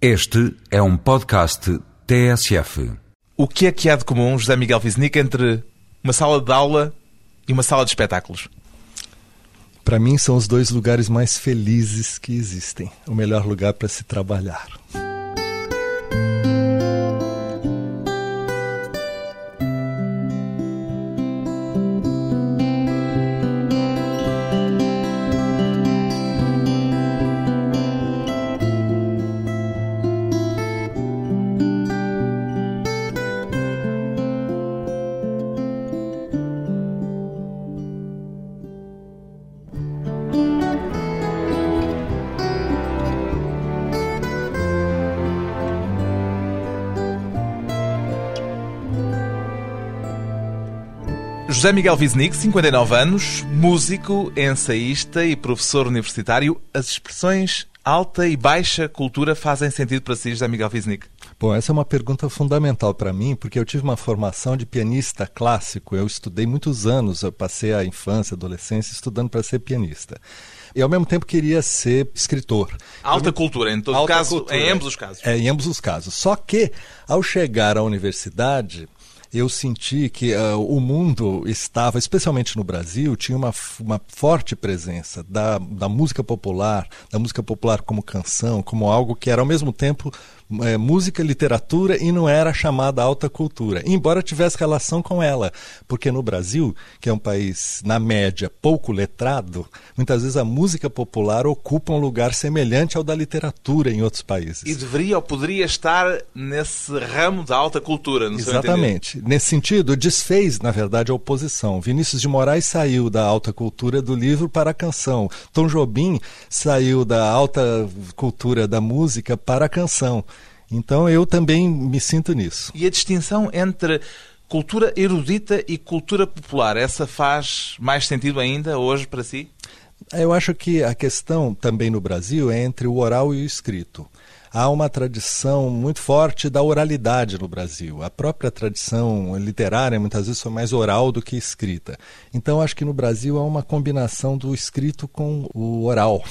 Este é um podcast TSF. O que é que há de comum, José Miguel Wisnik, entre uma sala de aula e uma sala de espetáculos? Para mim, são os dois lugares mais felizes que existem. O melhor lugar para se trabalhar. José Miguel Wisnik, 59 anos, músico, ensaísta e professor universitário. As expressões alta e baixa cultura fazem sentido para si, José Miguel Wisnik? Bom, essa é uma pergunta fundamental para mim, porque eu tive uma formação de pianista clássico. Eu estudei muitos anos, eu passei a infância, adolescência estudando para ser pianista. E ao mesmo tempo queria ser escritor. Alta eu... cultura, em todo caso, cultura. em ambos os casos. É, em ambos os casos. Só que, ao chegar à universidade, eu senti que uh, o mundo estava, especialmente no Brasil, tinha uma, uma forte presença da, da música popular, da música popular como canção, como algo que era ao mesmo tempo é, música, literatura e não era chamada alta cultura, embora tivesse relação com ela, porque no Brasil, que é um país, na média, pouco letrado, muitas vezes a música popular ocupa um lugar semelhante ao da literatura em outros países. E deveria ou poderia estar nesse ramo da alta cultura, no Exatamente. Nesse sentido, desfez, na verdade, a oposição. Vinícius de Moraes saiu da alta cultura do livro para a canção. Tom Jobim saiu da alta cultura da música para a canção. Então eu também me sinto nisso. E a distinção entre cultura erudita e cultura popular, essa faz mais sentido ainda hoje para si? Eu acho que a questão também no Brasil é entre o oral e o escrito. Há uma tradição muito forte da oralidade no Brasil. A própria tradição literária muitas vezes foi mais oral do que escrita. Então acho que no Brasil há uma combinação do escrito com o oral.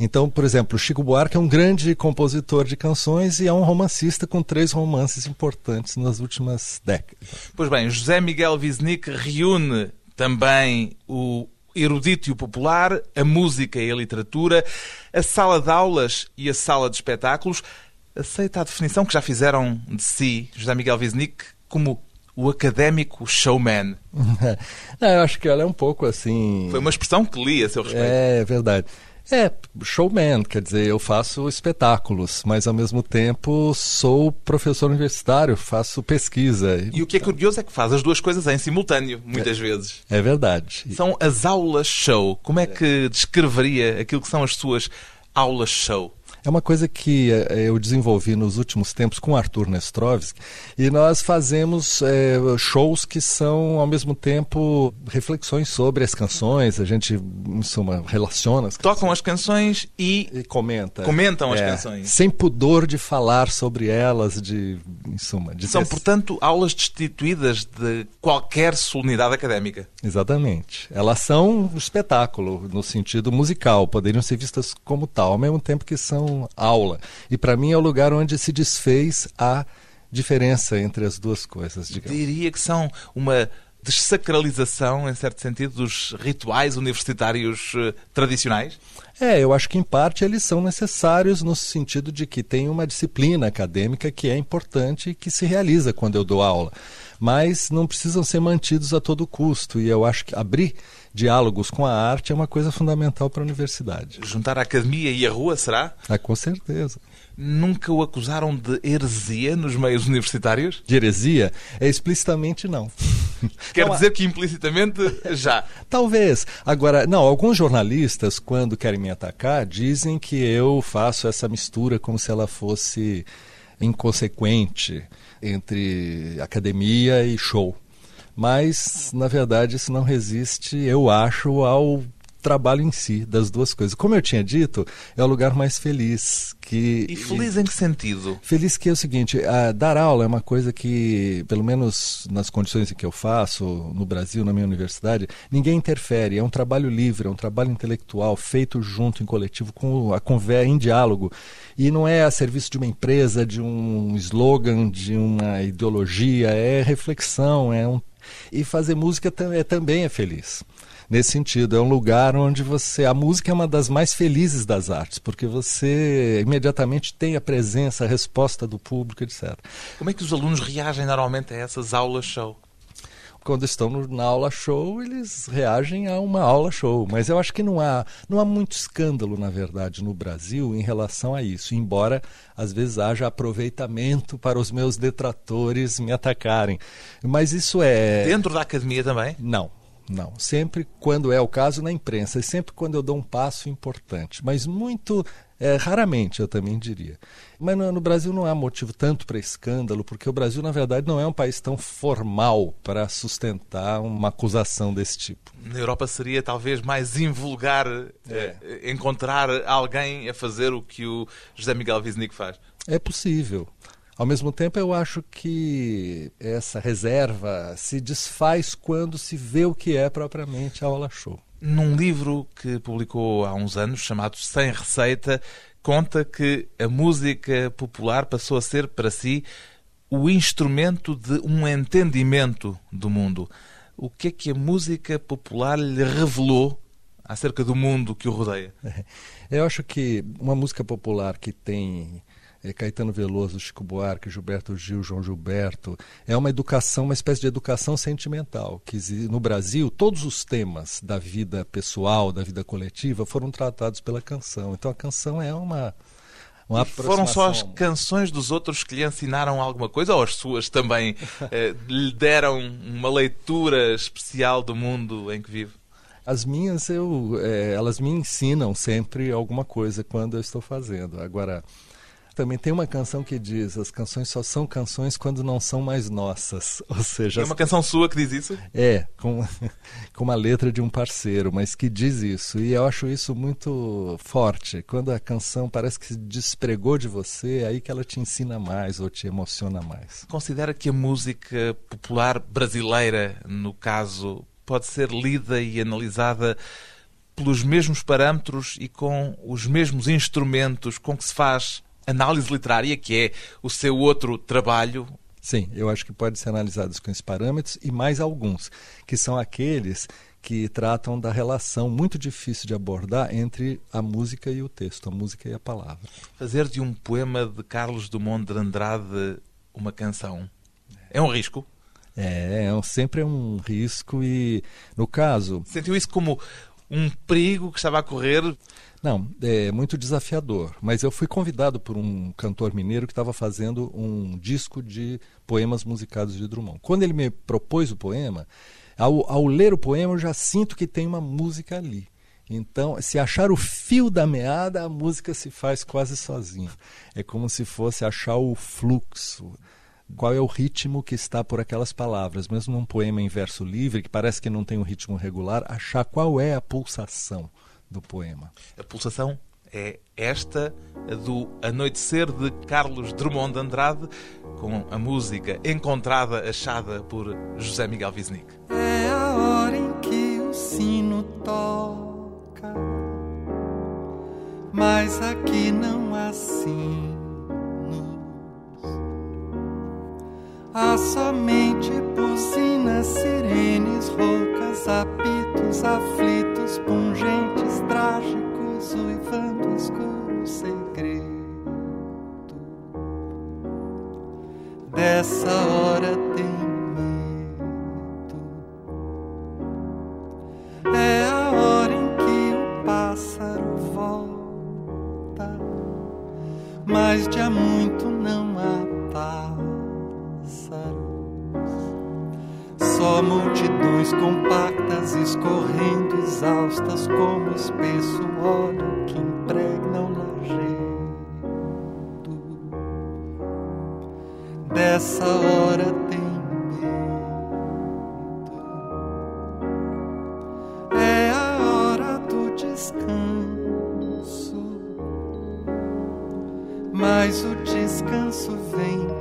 Então, por exemplo, Chico Buarque é um grande compositor de canções e é um romancista com três romances importantes nas últimas décadas. Pois bem, José Miguel Wisnik reúne também o erudito e o popular, a música e a literatura, a sala de aulas e a sala de espetáculos. Aceita a definição que já fizeram de si, José Miguel Wisnik, como o académico showman. Não, eu acho que ela é um pouco assim. Foi uma expressão que li a seu respeito. É verdade. É, showman, quer dizer, eu faço espetáculos, mas ao mesmo tempo sou professor universitário, faço pesquisa. E o que é curioso é que faz as duas coisas em simultâneo, muitas é, vezes. É verdade. São as aulas show. Como é que descreveria aquilo que são as suas aulas show? É uma coisa que é, eu desenvolvi nos últimos tempos com Arthur Nestrovski e nós fazemos é, shows que são ao mesmo tempo reflexões sobre as canções, a gente em suma relaciona as canções. Tocam as canções e, e comenta. comentam as é, canções. Sem pudor de falar sobre elas, de em suma. De são, ter... portanto, aulas destituídas de qualquer solenidade académica. Exatamente. Elas são um espetáculo no sentido musical, poderiam ser vistas como tal, ao mesmo tempo que são aula. E para mim é o lugar onde se desfez a diferença entre as duas coisas. Digamos. Diria que são uma desacralização, em certo sentido, dos rituais universitários uh, tradicionais? É, eu acho que em parte eles são necessários no sentido de que tem uma disciplina acadêmica que é importante e que se realiza quando eu dou aula. Mas não precisam ser mantidos a todo custo. E eu acho que abrir diálogos com a arte é uma coisa fundamental para a universidade. Juntar a academia e a rua, será? Ah, com certeza. Nunca o acusaram de heresia nos meios universitários? De heresia? É explicitamente não. Quer não, dizer que implicitamente já? Talvez. Agora, não, alguns jornalistas, quando querem me atacar, dizem que eu faço essa mistura como se ela fosse inconsequente entre academia e show. Mas, na verdade, isso não resiste, eu acho, ao trabalho em si, das duas coisas. Como eu tinha dito, é o lugar mais feliz. Que, e feliz em que sentido? Feliz que é o seguinte, dar aula é uma coisa que, pelo menos nas condições em que eu faço, no Brasil, na minha universidade, ninguém interfere. É um trabalho livre, é um trabalho intelectual, feito junto, em coletivo, com a conversa, em diálogo. E não é a serviço de uma empresa, de um slogan, de uma ideologia, é reflexão, é um... E fazer música é, também é feliz nesse sentido. É um lugar onde você. A música é uma das mais felizes das artes, porque você imediatamente tem a presença, a resposta do público, etc. Como é que os alunos reagem normalmente a essas aulas show? Quando estão no, na aula show, eles reagem a uma aula show. Mas eu acho que não há, não há muito escândalo, na verdade, no Brasil em relação a isso, embora às vezes haja aproveitamento para os meus detratores me atacarem. Mas isso é. Dentro da academia também? Não. Não, sempre quando é o caso na imprensa, e sempre quando eu dou um passo importante, mas muito é, raramente, eu também diria. Mas no, no Brasil não há motivo tanto para escândalo, porque o Brasil, na verdade, não é um país tão formal para sustentar uma acusação desse tipo. Na Europa seria talvez mais invulgar é. é, encontrar alguém a fazer o que o José Miguel Wisnik faz. É possível. Ao mesmo tempo, eu acho que essa reserva se desfaz quando se vê o que é propriamente a aula show. Num livro que publicou há uns anos, chamado Sem Receita, conta que a música popular passou a ser, para si, o instrumento de um entendimento do mundo. O que é que a música popular lhe revelou acerca do mundo que o rodeia? Eu acho que uma música popular que tem é, Caetano Veloso, Chico Buarque, Gilberto Gil, João Gilberto. É uma educação, uma espécie de educação sentimental, que no Brasil todos os temas da vida pessoal, da vida coletiva foram tratados pela canção. Então a canção é uma uma foram só as canções dos outros que lhe ensinaram alguma coisa ou as suas também eh, lhe deram uma leitura especial do mundo em que vive? As minhas, eu, eh, elas me ensinam sempre alguma coisa quando eu estou fazendo. Agora, também tem uma canção que diz: as canções só são canções quando não são mais nossas. Ou seja, é uma canção sua que diz isso? É, com, com uma letra de um parceiro, mas que diz isso. E eu acho isso muito forte. Quando a canção parece que se despregou de você, é aí que ela te ensina mais ou te emociona mais. Considera que a música popular brasileira, no caso, pode ser lida e analisada pelos mesmos parâmetros e com os mesmos instrumentos com que se faz análise literária, que é o seu outro trabalho. Sim, eu acho que pode ser analisado com esses parâmetros e mais alguns, que são aqueles que tratam da relação muito difícil de abordar entre a música e o texto, a música e a palavra. Fazer de um poema de Carlos Dumont de Andrade uma canção é um risco? É, é sempre é um risco e, no caso... Sentiu isso como um perigo que estava a correr? Não, é muito desafiador. Mas eu fui convidado por um cantor mineiro que estava fazendo um disco de poemas musicados de Drummond. Quando ele me propôs o poema, ao, ao ler o poema eu já sinto que tem uma música ali. Então, se achar o fio da meada, a música se faz quase sozinha. É como se fosse achar o fluxo. Qual é o ritmo que está por aquelas palavras? Mesmo num poema em verso livre, que parece que não tem um ritmo regular, achar qual é a pulsação do poema. A pulsação é esta, do Anoitecer de Carlos Drummond de Andrade, com a música encontrada, achada por José Miguel Wisnik. É a hora em que o sino toca, mas aqui não há sinos. Há somente buzinas, sirenes roucas, apitos aflitos, pungentes trágicos, uivando escuro segredo. Dessa hora tem compactas escorrendo exaustas como espesso óleo que impregna o lajedo. Dessa hora tem medo. É a hora do descanso, mas o descanso vem.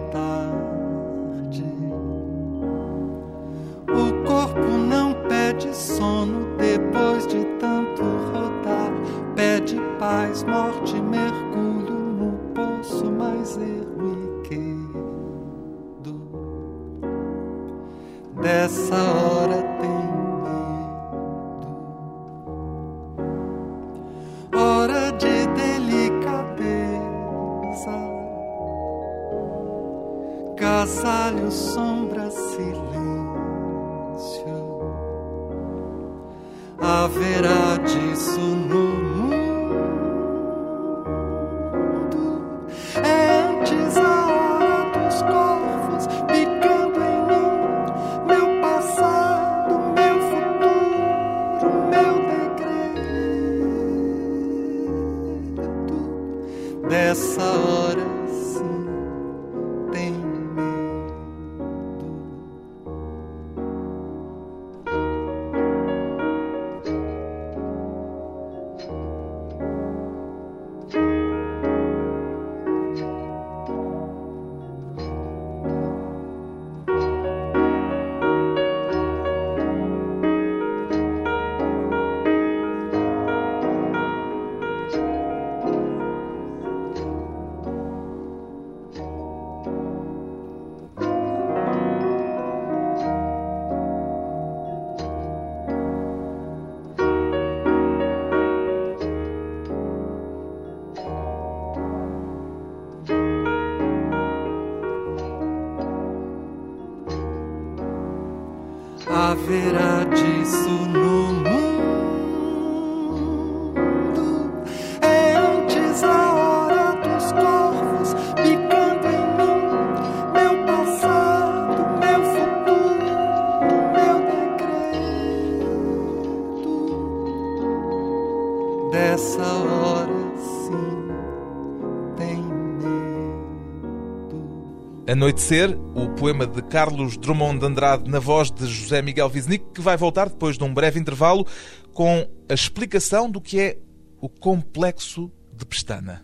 Anoitecer, o poema de Carlos Drummond de Andrade na voz de José Miguel Wisnik, que vai voltar depois de um breve intervalo com a explicação do que é o complexo de Pestana.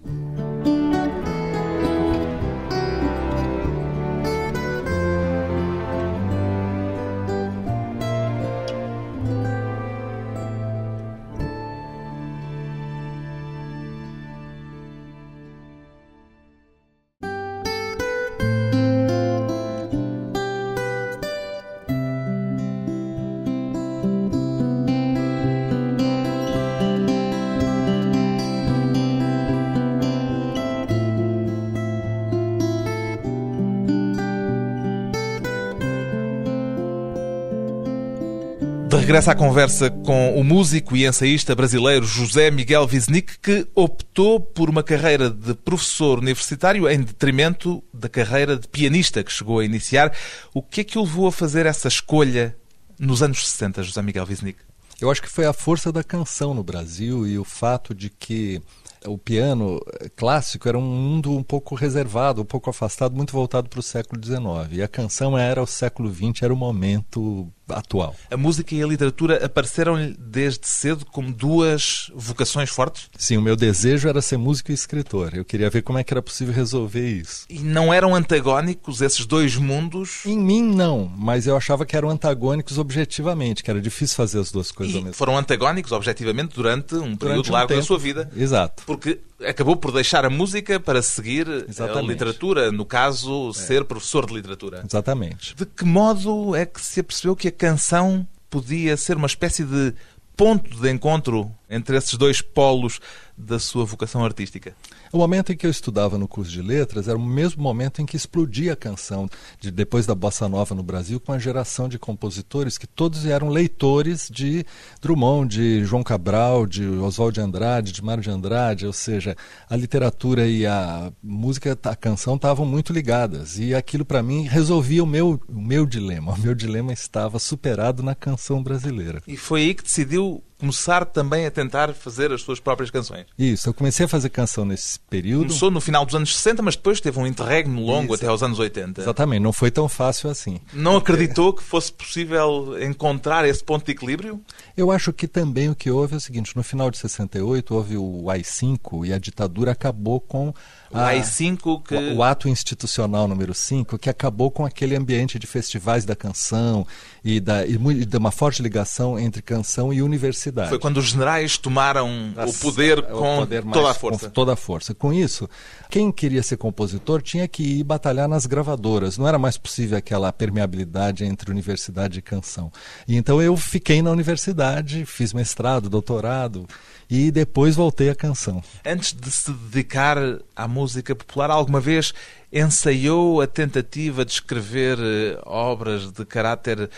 De regresso à conversa com o músico e ensaísta brasileiro José Miguel Wisnik, que optou por uma carreira de professor universitário em detrimento da carreira de pianista que chegou a iniciar. O que é que o levou a fazer essa escolha nos anos 60, José Miguel Wisnik? Eu acho que foi a força da canção no Brasil e o fato de que o piano clássico era um mundo um pouco reservado, um pouco afastado, muito voltado para o século XIX. E a canção era o século XX, era o momento atual. A música e a literatura apareceram-lhe desde cedo como duas vocações fortes? Sim, o meu desejo era ser músico e escritor. Eu queria ver como é que era possível resolver isso. E não eram antagónicos esses dois mundos? Em mim, não, mas eu achava que eram antagônicos objetivamente, que era difícil fazer as duas coisas ao E mesmo foram antagónicos, objetivamente, durante um período Durante um largo da tempo. sua vida. Exato. Porque acabou por deixar a música para seguir a Exatamente. literatura, no caso, ser professor de literatura. Exatamente. De que modo é que se apercebeu que a canção podia ser uma espécie de ponto de encontro entre esses dois polos da sua vocação artística? O momento em que eu estudava no curso de letras era o mesmo momento em que explodia a canção, de, depois da bossa nova no Brasil, com a geração de compositores que todos eram leitores de Drummond, de João Cabral, de Oswald de Andrade, de Mário de Andrade, ou seja, a literatura e a música, a canção estavam muito ligadas. E aquilo para mim resolvia o meu, o meu dilema. O meu dilema estava superado na canção brasileira. E foi aí que decidiu começar também a tentar fazer as suas próprias canções. Isso, eu comecei a fazer canção nesse período. Começou no final dos anos 60, mas depois teve um interregno longo Isso. até aos anos 80. Exatamente, não foi tão fácil assim. Não acreditou que fosse possível encontrar esse ponto de equilíbrio? Eu acho que também o que houve é o seguinte: no final de 68 houve o AI-5 e a ditadura acabou com O ah, AI-5 que... O, o, ato institucional número 5 que acabou com aquele ambiente de festivais da canção e, da, e de uma forte ligação entre canção e universidade. Foi quando os generais tomaram As, o poder com o poder toda a força. Com toda a força. Com isso, quem queria ser compositor tinha que ir batalhar nas gravadoras. Não era mais possível aquela permeabilidade entre universidade e canção. E então eu fiquei na universidade, fiz mestrado, doutorado e depois voltei à canção. Antes de se dedicar à música popular, alguma vez ensaiou a tentativa de escrever eh, obras de caráter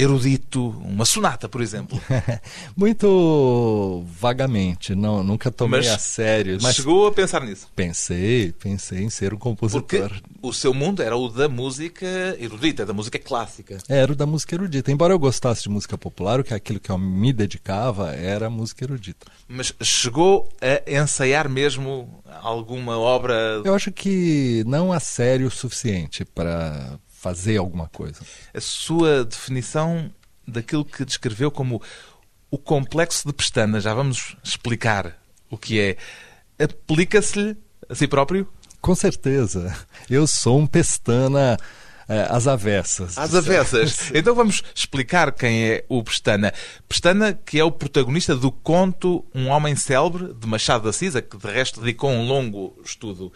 erudito, uma sonata, por exemplo? Muito vagamente, não, nunca tomei mas a sério. Mas chegou a pensar nisso? Pensei, pensei em ser um compositor. Porque o seu mundo era o da música erudita, da música clássica. Era o da música erudita. Embora eu gostasse de música popular, o que é aquilo que eu me dedicava era a música erudita. Mas chegou a ensaiar mesmo alguma obra? Eu acho que não a sério o suficiente para fazer alguma coisa. A sua definição daquilo que descreveu como o complexo de pestana, já vamos explicar o que é, aplica-se-lhe a si próprio? Com certeza. Eu sou um pestana às avessas. Às avessas. Então vamos explicar quem é o Pestana. Pestana, que é o protagonista do conto Um Homem Célebre, de Machado da Cisa, que de resto dedicou um longo estudo.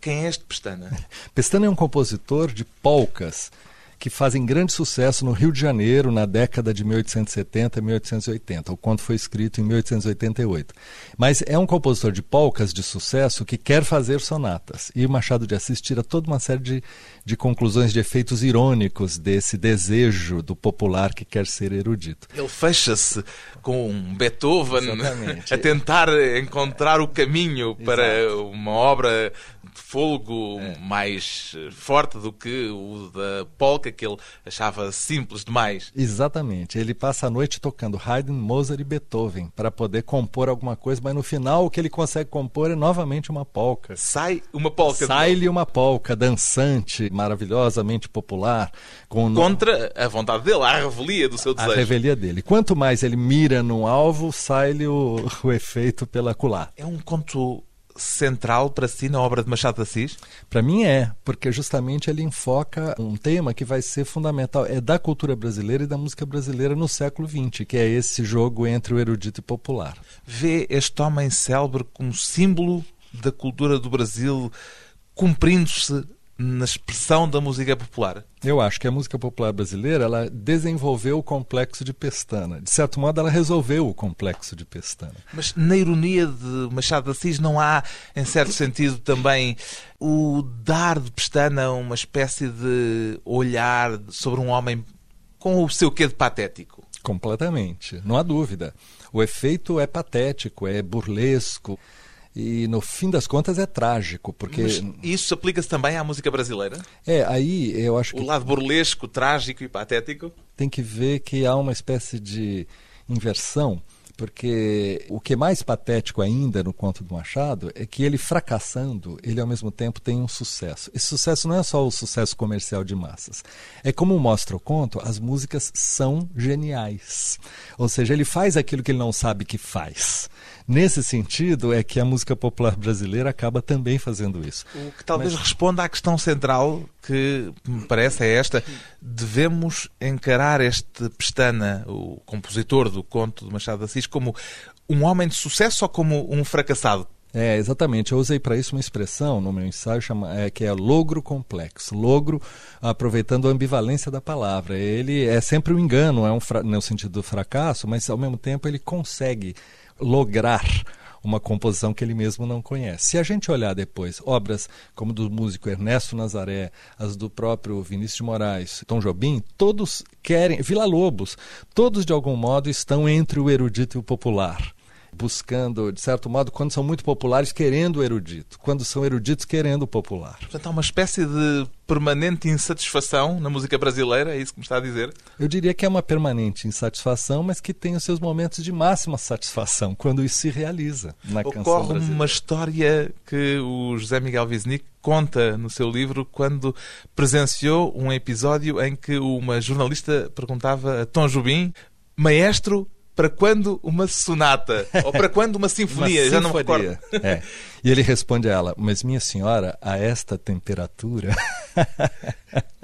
Quem é este Pestana? Pestana é um compositor de polcas que fazem grande sucesso no Rio de Janeiro na década de 1870 e 1880. O conto foi escrito em 1888. Mas é um compositor de polcas de sucesso que quer fazer sonatas. E o Machado de Assis tira toda uma série de, de conclusões de efeitos irônicos desse desejo do popular que quer ser erudito. Ele fecha-se com Beethoven Exatamente. a tentar encontrar o caminho para Exato. uma obra folgo é. mais forte do que o da polca que ele achava simples demais. Exatamente. Ele passa a noite tocando Haydn, Mozart e Beethoven para poder compor alguma coisa, mas no final o que ele consegue compor é novamente uma polca. Sai uma polca. Sai-lhe uma polca dançante, maravilhosamente popular. Com Contra a vontade dele, a revelia do seu desejo. A revelia dele. Quanto mais ele mira no alvo, sai-lhe o, o efeito pela culatra. É um conto central para si na obra de Machado de Assis? Para mim é, porque justamente ele enfoca um tema que vai ser fundamental, é da cultura brasileira e da música brasileira no século XX, que é esse jogo entre o erudito e popular. Vê este homem célebre como símbolo da cultura do Brasil cumprindo-se na expressão da música popular? Eu acho que a música popular brasileira ela desenvolveu o complexo de Pestana. De certo modo, ela resolveu o complexo de Pestana. Mas na ironia de Machado de Assis não há, em certo sentido, também o dar de Pestana uma espécie de olhar sobre um homem com o seu quê de patético? Completamente, não há dúvida. O efeito é patético, é burlesco. E no fim das contas é trágico, porque. Mas isso aplica-se também à música brasileira? É, aí eu acho o que. O lado burlesco, trágico e patético? Tem que ver que há uma espécie de inversão, porque o que é mais patético ainda no conto do Machado é que ele fracassando, ele ao mesmo tempo tem um sucesso. Esse sucesso não é só o sucesso comercial de massas. É como mostra o conto, as músicas são geniais. Ou seja, ele faz aquilo que ele não sabe que faz. Nesse sentido, é que a música popular brasileira acaba também fazendo isso. O que talvez Mas... responda à questão central, que me parece é esta: devemos encarar este Pestana, o compositor do conto de Machado de Assis, como um homem de sucesso ou como um fracassado? É, exatamente. Eu usei para isso uma expressão no meu ensaio chama, é, que é logro complexo. Logro, aproveitando a ambivalência da palavra. Ele é sempre um engano, é um no sentido do fracasso, mas ao mesmo tempo ele consegue lograr uma composição que ele mesmo não conhece. Se a gente olhar depois obras como do músico Ernesto Nazaré, as do próprio Vinícius de Moraes, Tom Jobim, todos querem, Vila Lobos, todos de algum modo estão entre o erudito e o popular buscando, de certo modo, quando são muito populares, querendo o erudito, quando são eruditos, querendo o popular. Portanto, há uma espécie de permanente insatisfação na música brasileira, é isso que me está a dizer? Eu diria que é uma permanente insatisfação, mas que tem os seus momentos de máxima satisfação, quando isso se realiza na Ocorre canção brasileira. uma história que o José Miguel Wisnik conta no seu livro quando presenciou um episódio em que uma jornalista perguntava a Tom Jobim, maestro, para quando uma sonata? Ou para quando uma sinfonia? Uma Já não me recordo. É. E ele responde a ela: Mas minha senhora, a esta temperatura.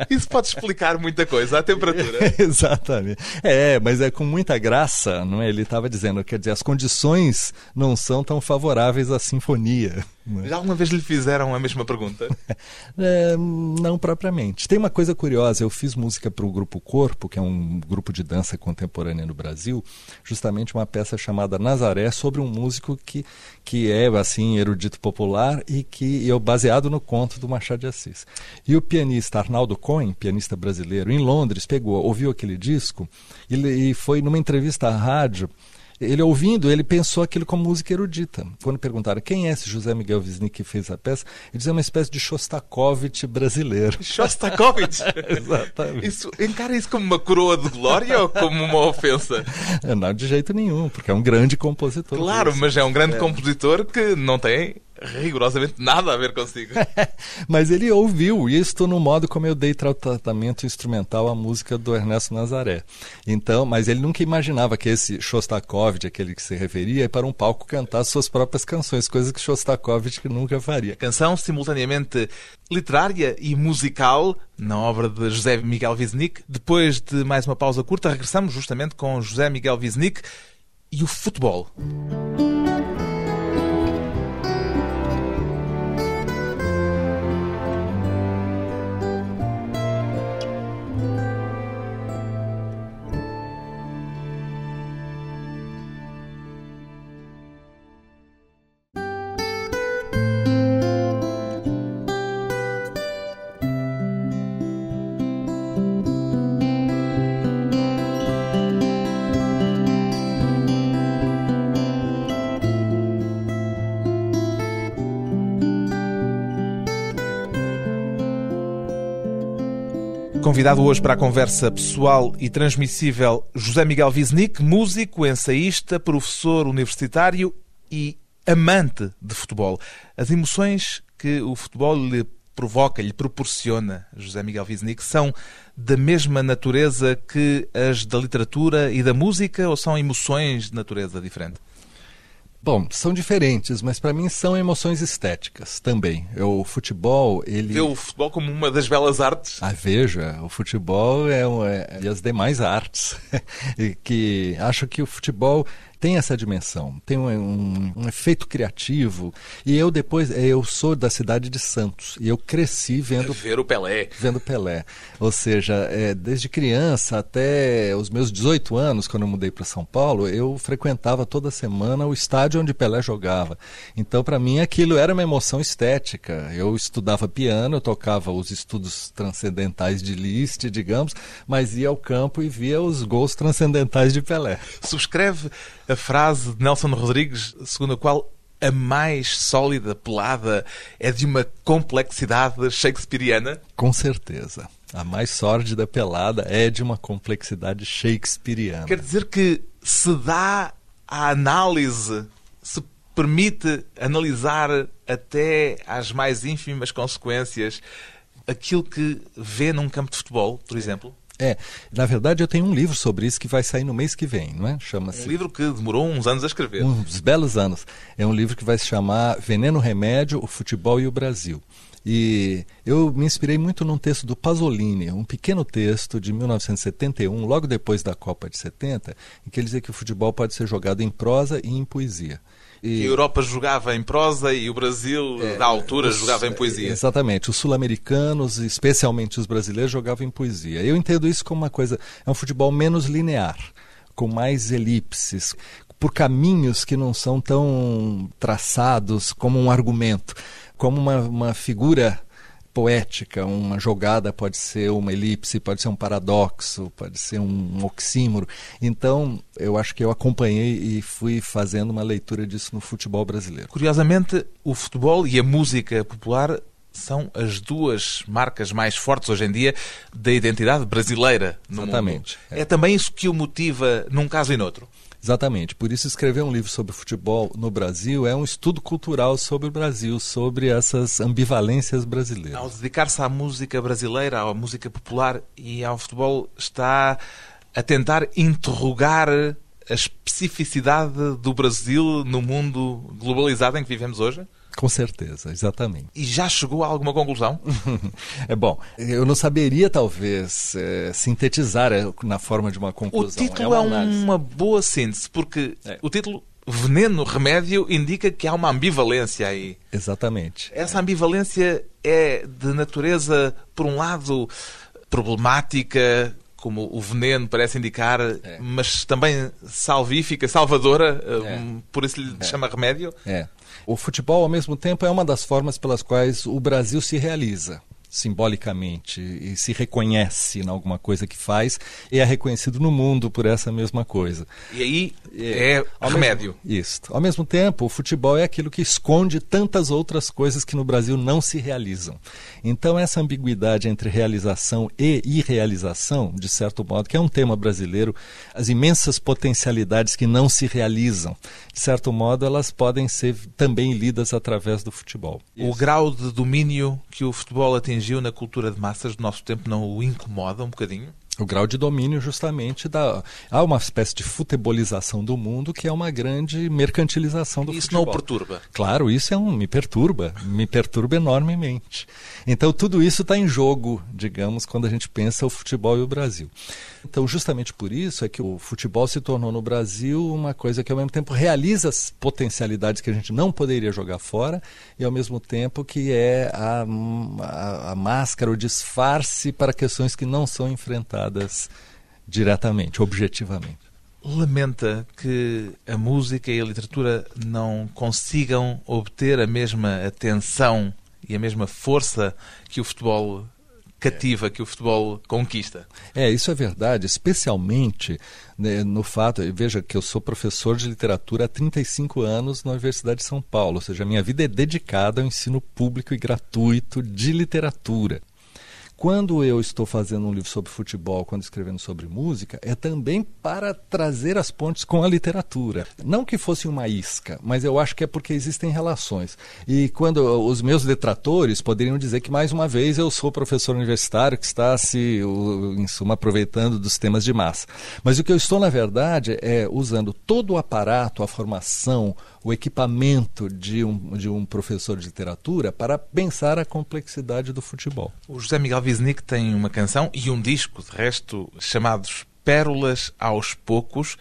Isso pode explicar muita coisa, a temperatura. Exatamente. É, mas é com muita graça, não é? Ele estava dizendo, quer dizer, as condições não são tão favoráveis à sinfonia. não é? Já alguma vez lhe fizeram a mesma pergunta? É, não propriamente. Tem uma coisa curiosa, eu fiz música para o Grupo Corpo, que é um grupo de dança contemporânea no Brasil, justamente uma peça chamada Nazaré, sobre um músico que, que é, assim, erudito popular e que eu baseado no conto do Machado de Assis. E o pianista Arnaldo Cohen, pianista brasileiro, em Londres, pegou, ouviu aquele disco e, e foi numa entrevista à rádio ele ouvindo, ele pensou aquilo como música erudita. Quando perguntaram quem é esse José Miguel Wisnik que fez a peça, ele dizia uma espécie de Shostakovich brasileiro. Shostakovich? Exatamente. Isso, encara isso como uma coroa de glória ou como uma ofensa? Não, de jeito nenhum, porque é um grande compositor. Claro, mas é um grande compositor que não tem rigorosamente nada a ver consigo. Mas ele ouviu isto no modo como eu dei tratamento instrumental à música do Ernesto Nazaré. Então, mas ele nunca imaginava que esse Shostakovich, aquele que se referia, ia para um palco cantar suas próprias canções, coisa que Shostakovich nunca faria. Canção simultaneamente literária e musical na obra de José Miguel Wisnik. Depois de mais uma pausa curta, regressamos justamente com José Miguel Wisnik e o futebol. Convidado hoje para a conversa pessoal e transmissível José Miguel Wisnik, músico, ensaísta, professor universitário e amante de futebol. As emoções que o futebol lhe provoca, lhe proporciona, José Miguel Wisnik, são da mesma natureza que as da literatura e da música ou são emoções de natureza diferente? Bom, são diferentes, mas para mim são emoções estéticas também. Eu, o futebol, ele. Vê o futebol como uma das belas artes? Ah, veja, o futebol é, um- é- e as demais artes. E que acho que o futebol tem essa dimensão, tem um, um- um efeito criativo. E eu depois, eh, eu sou da cidade de Santos e eu cresci vendo Ver o Pelé. vendo Pelé. Ou seja, é, desde criança até os meus 18 anos, quando eu mudei para São Paulo, eu frequentava toda semana o estádio onde Pelé jogava. Então, para mim, aquilo era uma emoção estética. Eu estudava piano, eu tocava os estudos transcendentais de Liszt, digamos, mas ia ao campo e via os gols transcendentais de Pelé. Subscreve a frase de Nelson Rodrigues, segundo a qual a mais sólida pelada é de uma complexidade shakespeariana? Com certeza. A mais sórdida pelada é de uma complexidade shakespeariana. Quer dizer que se dá a análise, se permite analisar até às mais ínfimas consequências aquilo que vê num campo de futebol, por exemplo? É, na verdade eu tenho um livro sobre isso que vai sair no mês que vem, não é? Chama-se Um livro que demorou uns anos a escrever. uns belos anos. É um livro que vai se chamar Veneno Remédio, o Futebol e o Brasil. E eu me inspirei muito num texto do Pasolini, um pequeno texto de 1971, logo depois da Copa de 70, em que ele dizia que o futebol pode ser jogado em prosa e em poesia. A E, Europa jogava em prosa e o Brasil, da altura, os- jogava em poesia. Exatamente. Os sul-americanos, especialmente os brasileiros, jogavam em poesia. Eu entendo isso como uma coisa. É um futebol menos linear, com mais elipses, por caminhos que não são tão traçados como um argumento, como uma, uma figura poética, uma jogada pode ser uma elipse, pode ser um paradoxo, pode ser um oxímoro. Então, eu acho que eu acompanhei e fui fazendo uma leitura disso no futebol brasileiro. Curiosamente, o futebol e a música popular são as duas marcas mais fortes hoje em dia da identidade brasileira no Exatamente. mundo. É também isso que o motiva num caso e noutro. Exatamente. Por isso, escrever um livro sobre futebol no Brasil é um estudo cultural sobre o Brasil, sobre essas ambivalências brasileiras. Ao dedicar-se à música brasileira, à música popular e ao futebol, está a tentar interrogar a especificidade do Brasil no mundo globalizado em que vivemos hoje? Com certeza, exatamente. E já chegou a alguma conclusão? é bom, eu não saberia talvez é, sintetizar é, na forma de uma conclusão. O título é, uma, é uma boa síntese, porque é. o título veneno, remédio, indica que há uma ambivalência aí. Exatamente. Essa ambivalência é de natureza, por um lado, problemática, como o veneno parece indicar, é. mas também salvífica, salvadora, é. Um, por isso lhe é. chama remédio? É. O futebol, ao mesmo tempo, é uma das formas pelas quais o Brasil se realiza simbolicamente e se reconhece em alguma coisa que faz e é reconhecido no mundo por essa mesma coisa. E aí é, é remédio. Mesmo, isso. Ao mesmo tempo, o futebol é aquilo que esconde tantas outras coisas que no Brasil não se realizam. Então, essa ambiguidade entre realização e irrealização, de certo modo, que é um tema brasileiro, as imensas potencialidades que não se realizam, de certo modo, elas podem ser também lidas através do futebol. O grau de domínio que o futebol atinge atingiu na cultura de massas do nosso tempo não o incomoda um bocadinho? O grau de domínio, justamente, da. Há uma espécie de futebolização do mundo que é uma grande mercantilização do isso futebol. Isso não o perturba? Claro, isso é um. me perturba, me perturba enormemente. Então, tudo isso está em jogo, digamos, quando a gente pensa o futebol e o Brasil. Então, justamente por isso é que o futebol se tornou no Brasil uma coisa que, ao mesmo tempo, realiza as potencialidades que a gente não poderia jogar fora e, ao mesmo tempo, que é a, a, a máscara, o disfarce para questões que não são enfrentadas diretamente, objetivamente. Lamenta que a música e a literatura não consigam obter a mesma atenção e a mesma força que o futebol cativa que o futebol conquista. É, isso é verdade, especialmente né, no fato, veja que eu sou professor de literatura há 35 anos na Universidade de São Paulo, ou seja, a minha vida é dedicada ao ensino público e gratuito de literatura. Quando eu estou fazendo um livro sobre futebol, quando escrevendo sobre música, é também para trazer as pontes com a literatura. Não que fosse uma isca, mas eu acho que é porque existem relações. E quando os meus detratores poderiam dizer que, mais uma vez, eu sou professor universitário que está se, em suma, aproveitando dos temas de massa. Mas o que eu estou, na verdade, é usando todo o aparato, a formação, o equipamento de um, de um professor de literatura para pensar a complexidade do futebol. O José Miguel Wisnik tem uma canção e um disco, de resto, chamados Pérolas aos Poucos.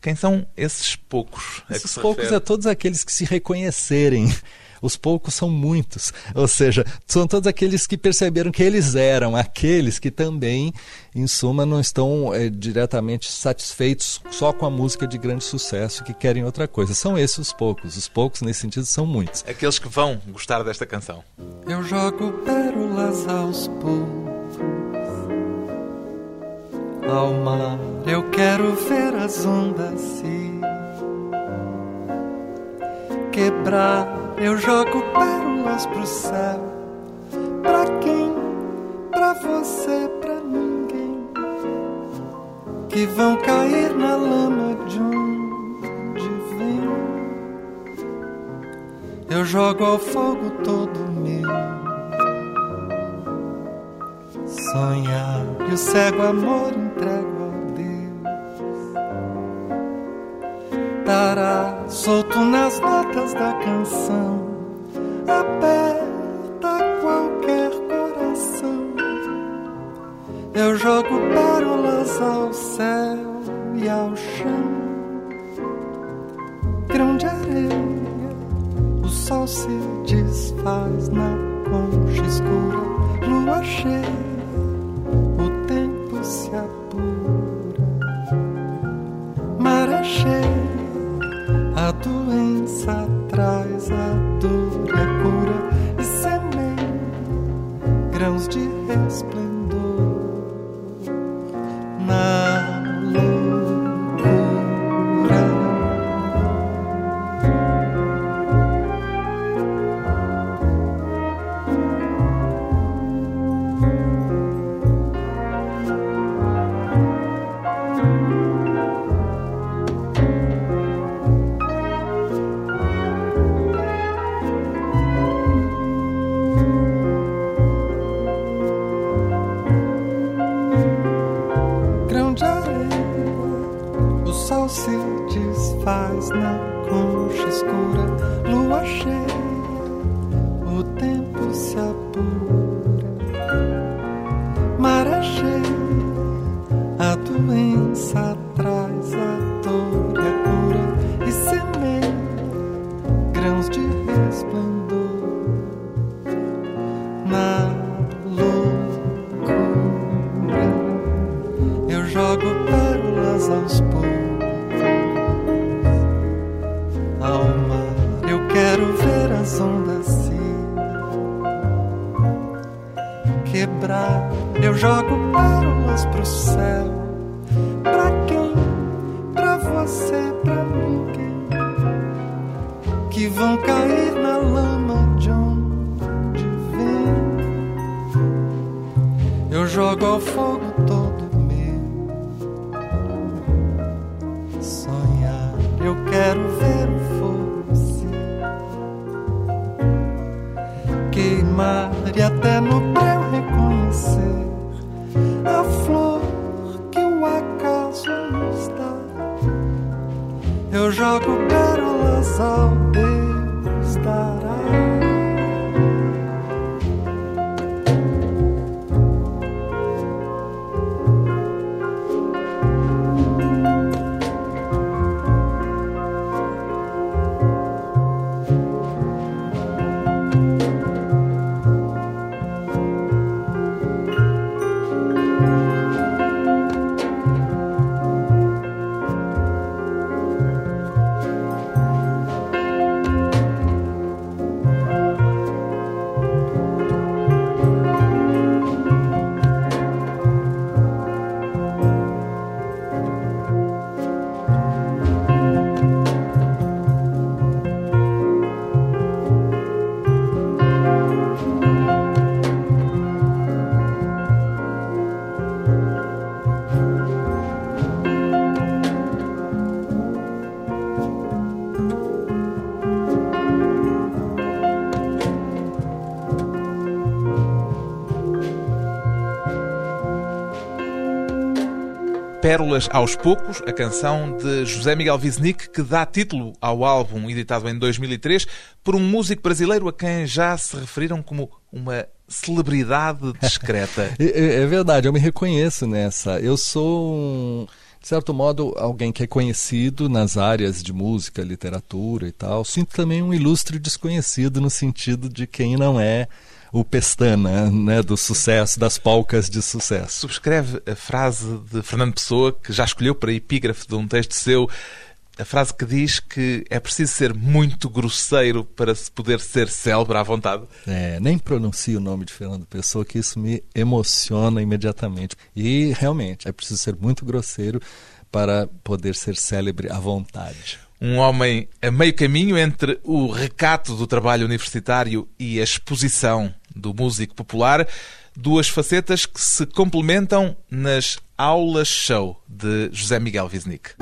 Quem são esses poucos? Esses poucos refere? é todos aqueles que se reconhecerem os poucos são muitos. Ou seja, são todos aqueles que perceberam que eles eram aqueles que também, em suma, não estão é, diretamente satisfeitos só com a música de grande sucesso, que querem outra coisa. São esses os poucos. Os poucos, nesse sentido, são muitos. Aqueles que vão gostar desta canção. Eu jogo pérolas aos poucos ao mar. Eu quero ver as ondas se quebrar eu jogo pérolas pro céu. Pra quem? Pra você, pra ninguém. Que vão cair na lama de onde vem. Eu jogo ao fogo todo meu. Sonhar e o cego amor entrego Dará solto nas notas da canção, aperta qualquer coração. Eu jogo pérolas ao céu e ao chão, grão de areia, o sol se desfaz na concha escura, lua cheia, o tempo se apura, maré cheia doença traz a dor a cura e semeia grãos de resplendor se desfaz na concha escura, lua cheia, o tempo se apura, maré cheia. Quero ver o fogo se queimar e até no breu reconhecer a flor que o acaso nos dá. Eu jogo pérolas ao Pérolas aos Poucos, a canção de José Miguel Wisnik, que dá título ao álbum editado em 2003 por um músico brasileiro a quem já se referiram como uma celebridade discreta. É, é verdade, eu me reconheço nessa. Eu sou um de certo modo, alguém que é conhecido nas áreas de música, literatura e tal. Sinto também um ilustre desconhecido no sentido de quem não é o pestana né, do sucesso, das polcas de sucesso. Subscreve a frase de Fernando Pessoa, que já escolheu para epígrafe de um texto seu, a frase que diz que é preciso ser muito grosseiro para se poder ser célebre à vontade. É, nem pronuncio o nome de Fernando Pessoa, que isso me emociona imediatamente. E realmente, é preciso ser muito grosseiro para poder ser célebre à vontade. Um homem a meio caminho entre o recato do trabalho universitário e a exposição do músico popular, duas facetas que se complementam nas aulas show de José Miguel Wisnik.